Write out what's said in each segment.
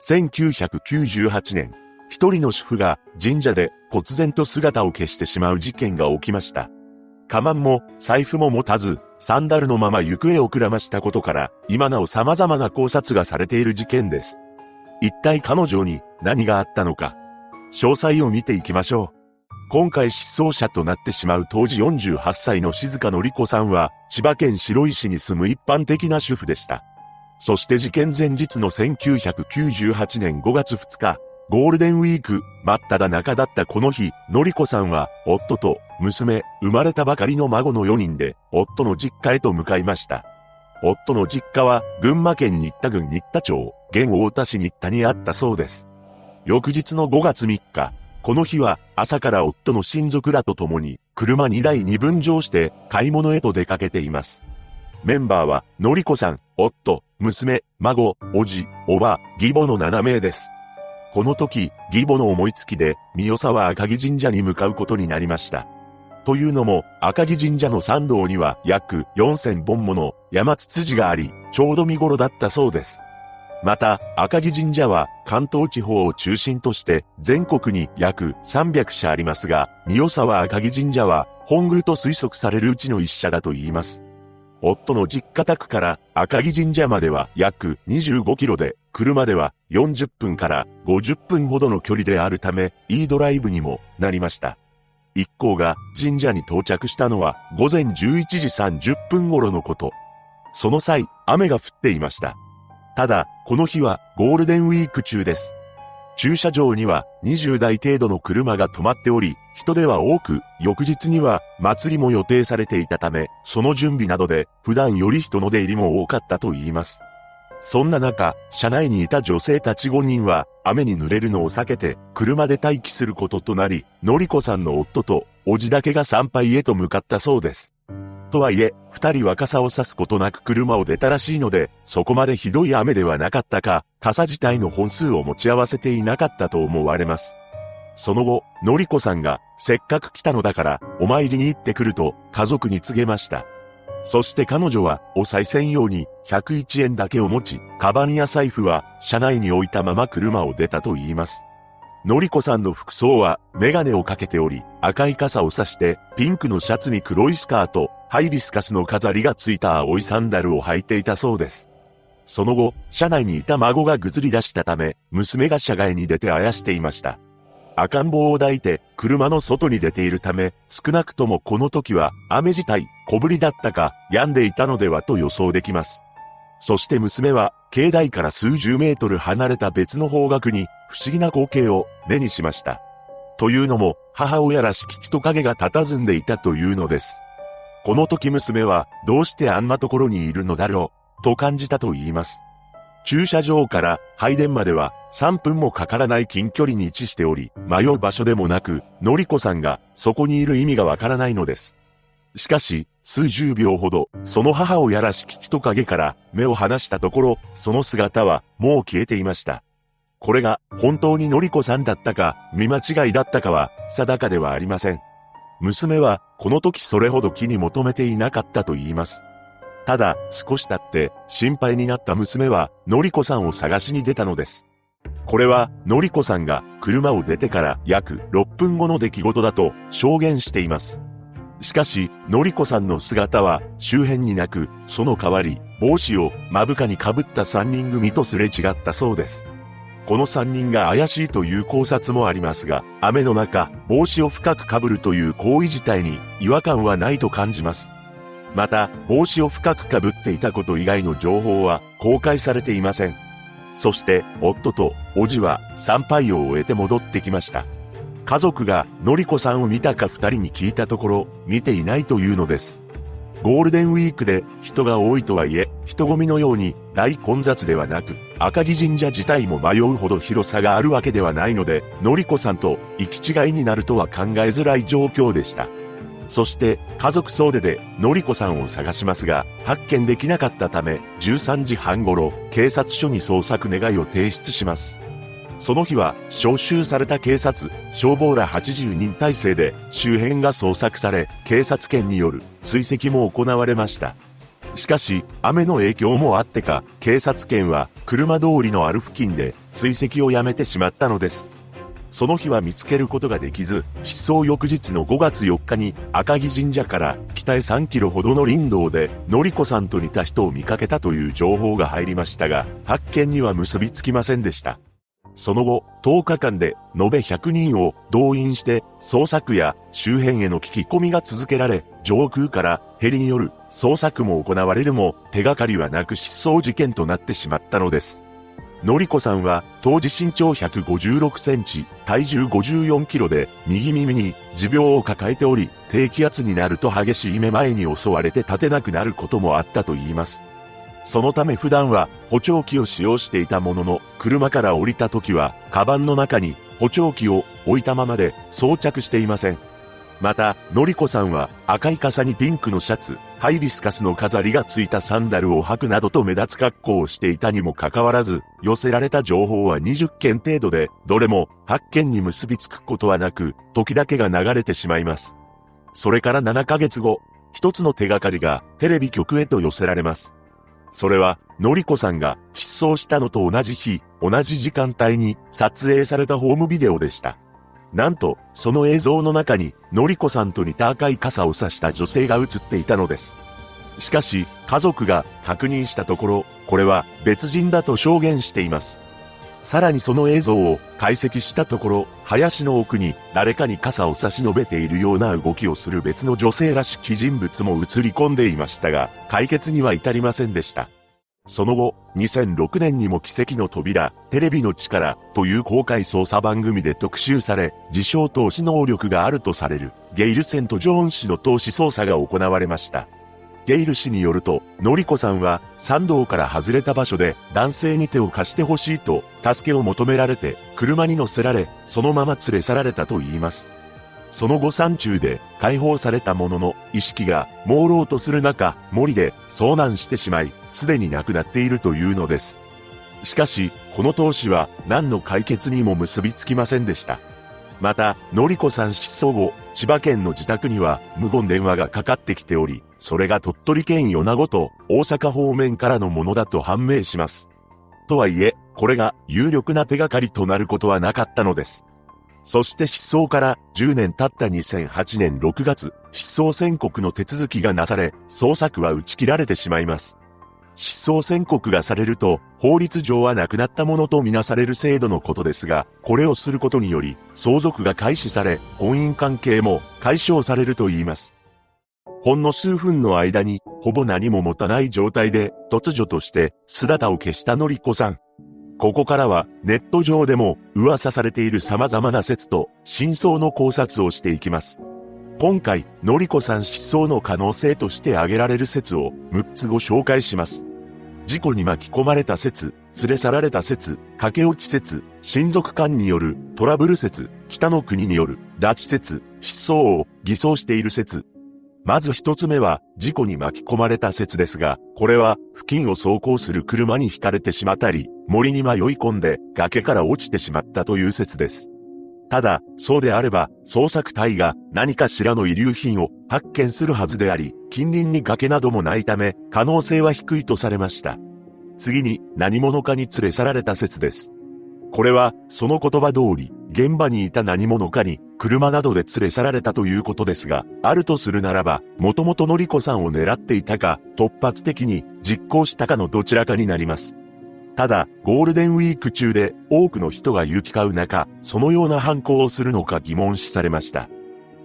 1998年、一人の主婦が神社で忽然と姿を消してしまう事件が起きました。カバンも財布も持たず、サンダルのまま行方をくらましたことから、今なお様々な考察がされている事件です。一体彼女に何があったのか。詳細を見ていきましょう。今回失踪者となってしまう当時48歳の静香のり子さんは、千葉県白井市に住む一般的な主婦でした。そして事件前日の1998年5月2日、ゴールデンウィーク、真っ只中だったこの日、のりこさんは、夫と、娘、生まれたばかりの孫の4人で、夫の実家へと向かいました。夫の実家は、群馬県新田郡新田町、現大田市新田にあったそうです。翌日の5月3日、この日は、朝から夫の親族らと共に、車2台に分乗して、買い物へと出かけています。メンバーは、のりこさん、夫、娘、孫、おじ、おば、義母の7名です。この時、義母の思いつきで、三代沢赤城神社に向かうことになりました。というのも、赤城神社の参道には約4000本もの山ツツジがあり、ちょうど見頃だったそうです。また、赤城神社は関東地方を中心として全国に約300社ありますが、三代沢赤城神社は本宮と推測されるうちの一社だと言います。夫の実家宅から赤城神社までは約25キロで、車では40分から50分ほどの距離であるため、いいドライブにもなりました。一行が神社に到着したのは午前11時30分頃のこと。その際、雨が降っていました。ただ、この日はゴールデンウィーク中です。駐車場には20台程度の車が止まっており、人手は多く、翌日には祭りも予定されていたため、その準備などで普段より人の出入りも多かったと言います。そんな中、車内にいた女性たち5人は、雨に濡れるのを避けて、車で待機することとなり、のりこさんの夫と、おじだけが参拝へと向かったそうです。とはいえ、二人は傘を差すことなく車を出たらしいので、そこまでひどい雨ではなかったか、傘自体の本数を持ち合わせていなかったと思われます。その後、のりこさんが、せっかく来たのだから、お参りに行ってくると、家族に告げました。そして彼女は、お賽銭用に、101円だけを持ち、カバンや財布は、車内に置いたまま車を出たと言います。のりこさんの服装は、メガネをかけており、赤い傘を差して、ピンクのシャツに黒いスカート、ハイビスカスの飾りがついた青いサンダルを履いていたそうです。その後、車内にいた孫がぐずり出したため、娘が車外に出てあやしていました。赤ん坊を抱いて、車の外に出ているため、少なくともこの時は、雨自体、小降りだったか、病んでいたのではと予想できます。そして娘は、境内から数十メートル離れた別の方角に、不思議な光景を目にしました。というのも、母親らしき人影が佇んでいたというのです。この時娘は、どうしてあんなところにいるのだろう、と感じたと言います。駐車場から配電までは3分もかからない近距離に位置しており、迷う場所でもなく、のりこさんがそこにいる意味がわからないのです。しかし、数十秒ほど、その母親らしき人影から目を離したところ、その姿はもう消えていました。これが本当にのりこさんだったか、見間違いだったかは定かではありません。娘はこの時それほど気に求めていなかったと言います。ただ、少し経って心配になった娘はのりこさんを探しに出たのです。これは、のりこさんが車を出てから約6分後の出来事だと証言しています。しかし、のりこさんの姿は周辺になく、その代わり、帽子を目深に被った3人組とすれ違ったそうです。この3人が怪しいという考察もありますが、雨の中、帽子を深く被るという行為自体に違和感はないと感じます。また、帽子を深く被っていたこと以外の情報は公開されていません。そして、夫と叔父は参拝を終えて戻ってきました。家族がのりこさんを見たか二人に聞いたところ、見ていないというのです。ゴールデンウィークで人が多いとはいえ、人混みのように大混雑ではなく、赤城神社自体も迷うほど広さがあるわけではないので、のりこさんと行き違いになるとは考えづらい状況でした。そして家族総出でのりこさんを探しますが、発見できなかったため、13時半頃、警察署に捜索願いを提出します。その日は招集された警察、消防ら80人体制で周辺が捜索され、警察権による追跡も行われました。しかし、雨の影響もあってか、警察犬は車通りのある付近で追跡をやめてしまったのです。その日は見つけることができず、失踪翌日の5月4日に赤城神社から北へ3キロほどの林道で、のりこさんと似た人を見かけたという情報が入りましたが、発見には結びつきませんでした。その後、10日間で延べ100人を動員して捜索や周辺への聞き込みが続けられ、上空からヘリによる捜索も行われるも手がかりはなく失踪事件となってしまったのです。のりこさんは当時身長156センチ、体重54キロで右耳に持病を抱えており、低気圧になると激しい目前に襲われて立てなくなることもあったと言います。そのため普段は補聴器を使用していたものの、車から降りた時は、カバンの中に補聴器を置いたままで装着していません。また、のりこさんは赤い傘にピンクのシャツ、ハイビスカスの飾りがついたサンダルを履くなどと目立つ格好をしていたにもかかわらず、寄せられた情報は20件程度で、どれも発見に結びつくことはなく、時だけが流れてしまいます。それから7ヶ月後、一つの手がかりがテレビ局へと寄せられます。それは、のりこさんが失踪したのと同じ日、同じ時間帯に撮影されたホームビデオでした。なんと、その映像の中に、のりこさんと似た赤い傘を差した女性が映っていたのです。しかし、家族が確認したところ、これは別人だと証言しています。さらにその映像を解析したところ、林の奥に誰かに傘を差し伸べているような動きをする別の女性らしき人物も映り込んでいましたが、解決には至りませんでした。その後、2006年にも奇跡の扉、テレビの力という公開捜査番組で特集され、自称投資能力があるとされる、ゲイル・セント・ジョーン氏の投資捜査が行われました。ゲイル氏によると、のりこさんは山道から外れた場所で男性に手を貸してほしいと助けを求められて車に乗せられ、そのまま連れ去られたと言います。その後山中で解放されたものの意識が朦朧とする中、森で遭難してしまい、すでに亡くなっているというのです。しかし、この投資は何の解決にも結びつきませんでした。また、のりこさん失踪後、千葉県の自宅には無言電話がかかってきており、それが鳥取県米子と大阪方面からのものだと判明します。とはいえ、これが有力な手がかりとなることはなかったのです。そして失踪から10年経った2008年6月、失踪宣告の手続きがなされ、捜索は打ち切られてしまいます。失踪宣告がされると、法律上は亡くなったものとみなされる制度のことですが、これをすることにより、相続が開始され、婚姻関係も解消されると言います。ほんの数分の間に、ほぼ何も持たない状態で、突如として姿を消したのりこさん。ここからは、ネット上でも噂されている様々な説と、真相の考察をしていきます。今回、のりこさん失踪の可能性として挙げられる説を6つご紹介します。事故に巻き込まれた説、連れ去られた説、駆け落ち説、親族間によるトラブル説、北の国による拉致説、失踪を偽装している説。まず一つ目は、事故に巻き込まれた説ですが、これは、付近を走行する車に惹かれてしまったり、森に迷い込んで崖から落ちてしまったという説です。ただ、そうであれば、捜索隊が何かしらの遺留品を発見するはずであり、近隣に崖などもないため、可能性は低いとされました。次に、何者かに連れ去られた説です。これは、その言葉通り、現場にいた何者かに、車などで連れ去られたということですが、あるとするならば、もともとのりこさんを狙っていたか、突発的に実行したかのどちらかになります。ただ、ゴールデンウィーク中で多くの人が行き交う中、そのような犯行をするのか疑問視されました。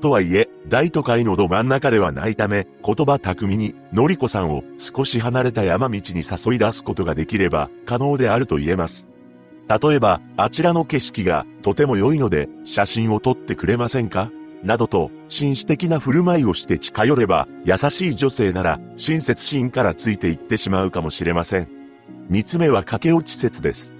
とはいえ、大都会のど真ん中ではないため、言葉巧みに、のりこさんを少し離れた山道に誘い出すことができれば、可能であると言えます。例えば、あちらの景色がとても良いので、写真を撮ってくれませんか？などと、紳士的な振る舞いをして近寄れば、優しい女性なら、親切心からついていってしまうかもしれません。三つ目は駆け落ち説です。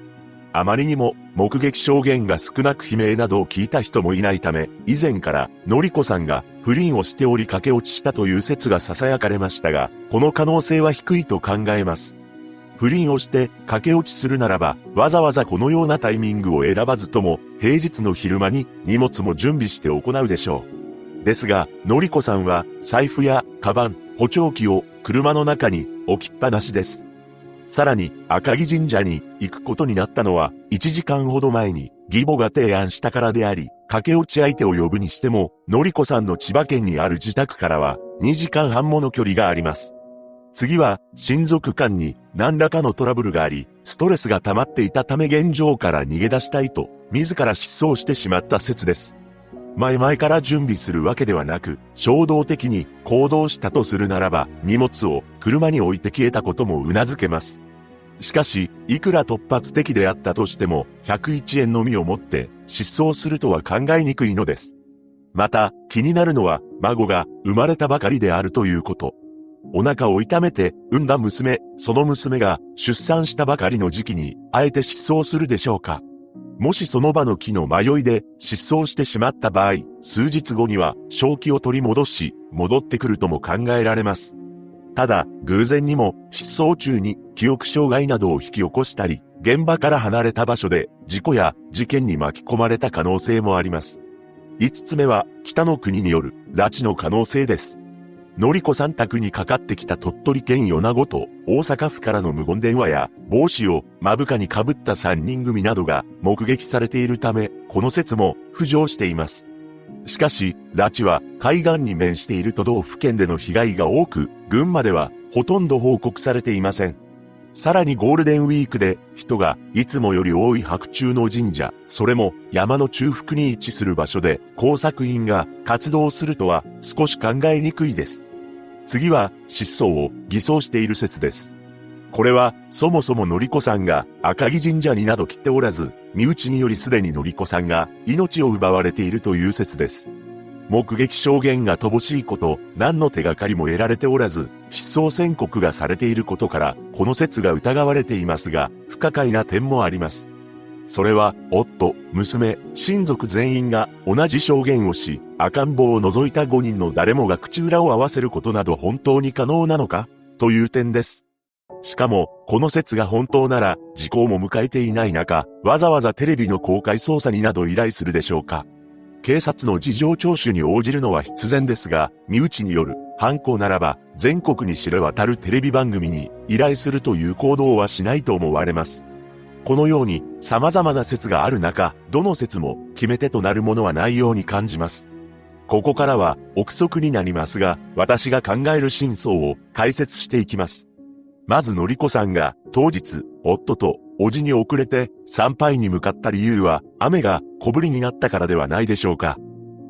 あまりにも目撃証言が少なく悲鳴などを聞いた人もいないため、以前からのりこさんが不倫をしており駆け落ちしたという説が囁かれましたが、この可能性は低いと考えます。不倫をして駆け落ちするならば、わざわざこのようなタイミングを選ばずとも、平日の昼間に荷物も準備して行うでしょう。ですが、のりこさんは財布やカバン、補聴器を車の中に置きっぱなしです。さらに、赤城神社に行くことになったのは、1時間ほど前に、義母が提案したからであり、駆け落ち相手を呼ぶにしても、のりこさんの千葉県にある自宅からは、2時間半もの距離があります。次は、親族間に何らかのトラブルがあり、ストレスが溜まっていたため現状から逃げ出したいと、自ら失踪してしまった説です。前々から準備するわけではなく、衝動的に行動したとするならば、荷物を車に置いて消えたことも頷けます。しかし、いくら突発的であったとしても、101円のみを持って失踪するとは考えにくいのです。また、気になるのは、孫が生まれたばかりであるということ。お腹を痛めて産んだ娘、その娘が出産したばかりの時期に、あえて失踪するでしょうかもしその場の木の迷いで失踪してしまった場合、数日後には正気を取り戻し、戻ってくるとも考えられます。ただ、偶然にも失踪中に記憶障害などを引き起こしたり、現場から離れた場所で事故や事件に巻き込まれた可能性もあります。五つ目は北の国による拉致の可能性です。のりこさん宅にかかってきた鳥取県米子と大阪府からの無言電話や帽子を目深に被った3人組などが目撃されているため、この説も浮上しています。しかし、拉致は海岸に面している都道府県での被害が多く、群馬ではほとんど報告されていません。さらにゴールデンウィークで人がいつもより多い白昼の神社、それも山の中腹に位置する場所で工作員が活動するとは少し考えにくいです。次は失踪を偽装している説です。これは、そもそものりこさんが赤城神社になど来ておらず、身内によりすでにのりこさんが命を奪われているという説です。目撃証言が乏しいこと、何の手がかりも得られておらず、失踪宣告がされていることから、この説が疑われていますが、不可解な点もあります。それは、夫、娘、親族全員が同じ証言をし、赤ん坊を除いた5人の誰もが口裏を合わせることなど本当に可能なのか？という点です。しかも、この説が本当なら、時効も迎えていない中、わざわざテレビの公開捜査になど依頼するでしょうか？警察の事情聴取に応じるのは必然ですが、身内による犯行ならば、全国に知れ渡るテレビ番組に依頼するという行動はしないと思われます。このように様々な説がある中、どの説も決め手となるものはないように感じます。ここからは憶測になりますが、私が考える真相を解説していきます。まずのりこさんが当日、夫とおじに遅れて参拝に向かった理由は雨が小降りになったからではないでしょうか。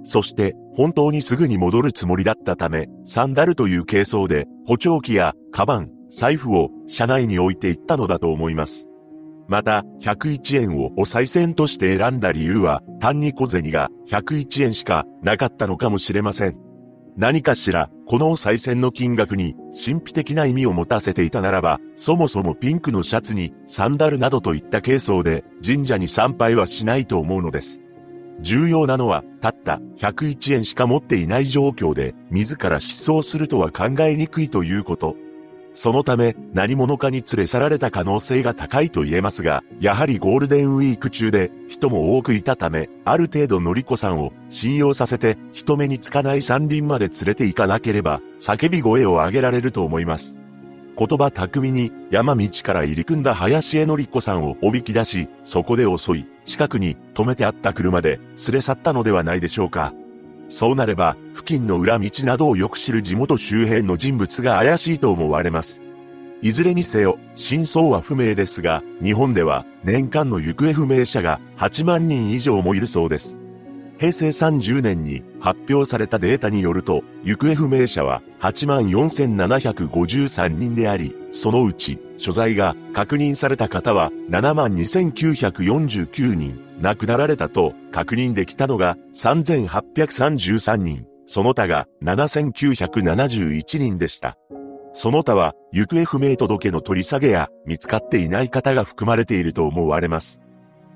そして本当にすぐに戻るつもりだったため、サンダルという軽装で補聴器やカバン、財布を車内に置いていったのだと思います。また、101円をお賽銭として選んだ理由は、単に小銭が101円しかなかったのかもしれません。何かしら、このお賽銭の金額に神秘的な意味を持たせていたならば、そもそもピンクのシャツにサンダルなどといった軽装で神社に参拝はしないと思うのです。重要なのは、たった101円しか持っていない状況で、自ら失踪するとは考えにくいということ。そのため、何者かに連れ去られた可能性が高いと言えますが、やはりゴールデンウィーク中で人も多くいたため、ある程度のりこさんを信用させて人目につかない山林まで連れて行かなければ、叫び声を上げられると思います。言葉巧みに山道から入り組んだ林へのりこさんをおびき出し、そこで襲い、近くに止めてあった車で連れ去ったのではないでしょうか。そうなれば、付近の裏道などをよく知る地元周辺の人物が怪しいと思われます。いずれにせよ、真相は不明ですが、日本では年間の行方不明者が8万人以上もいるそうです。平成30年に発表されたデータによると、行方不明者は8万4753人であり、そのうち所在が確認された方は7万2949人、亡くなられたと確認できたのが3833人、その他が7971人でした。その他は行方不明届の取り下げや見つかっていない方が含まれていると思われます。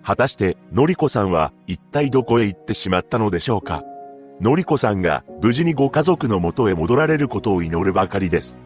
果たして、のりこさんは一体どこへ行ってしまったのでしょうかのりこさんが無事にご家族の元へ戻られることを祈るばかりです。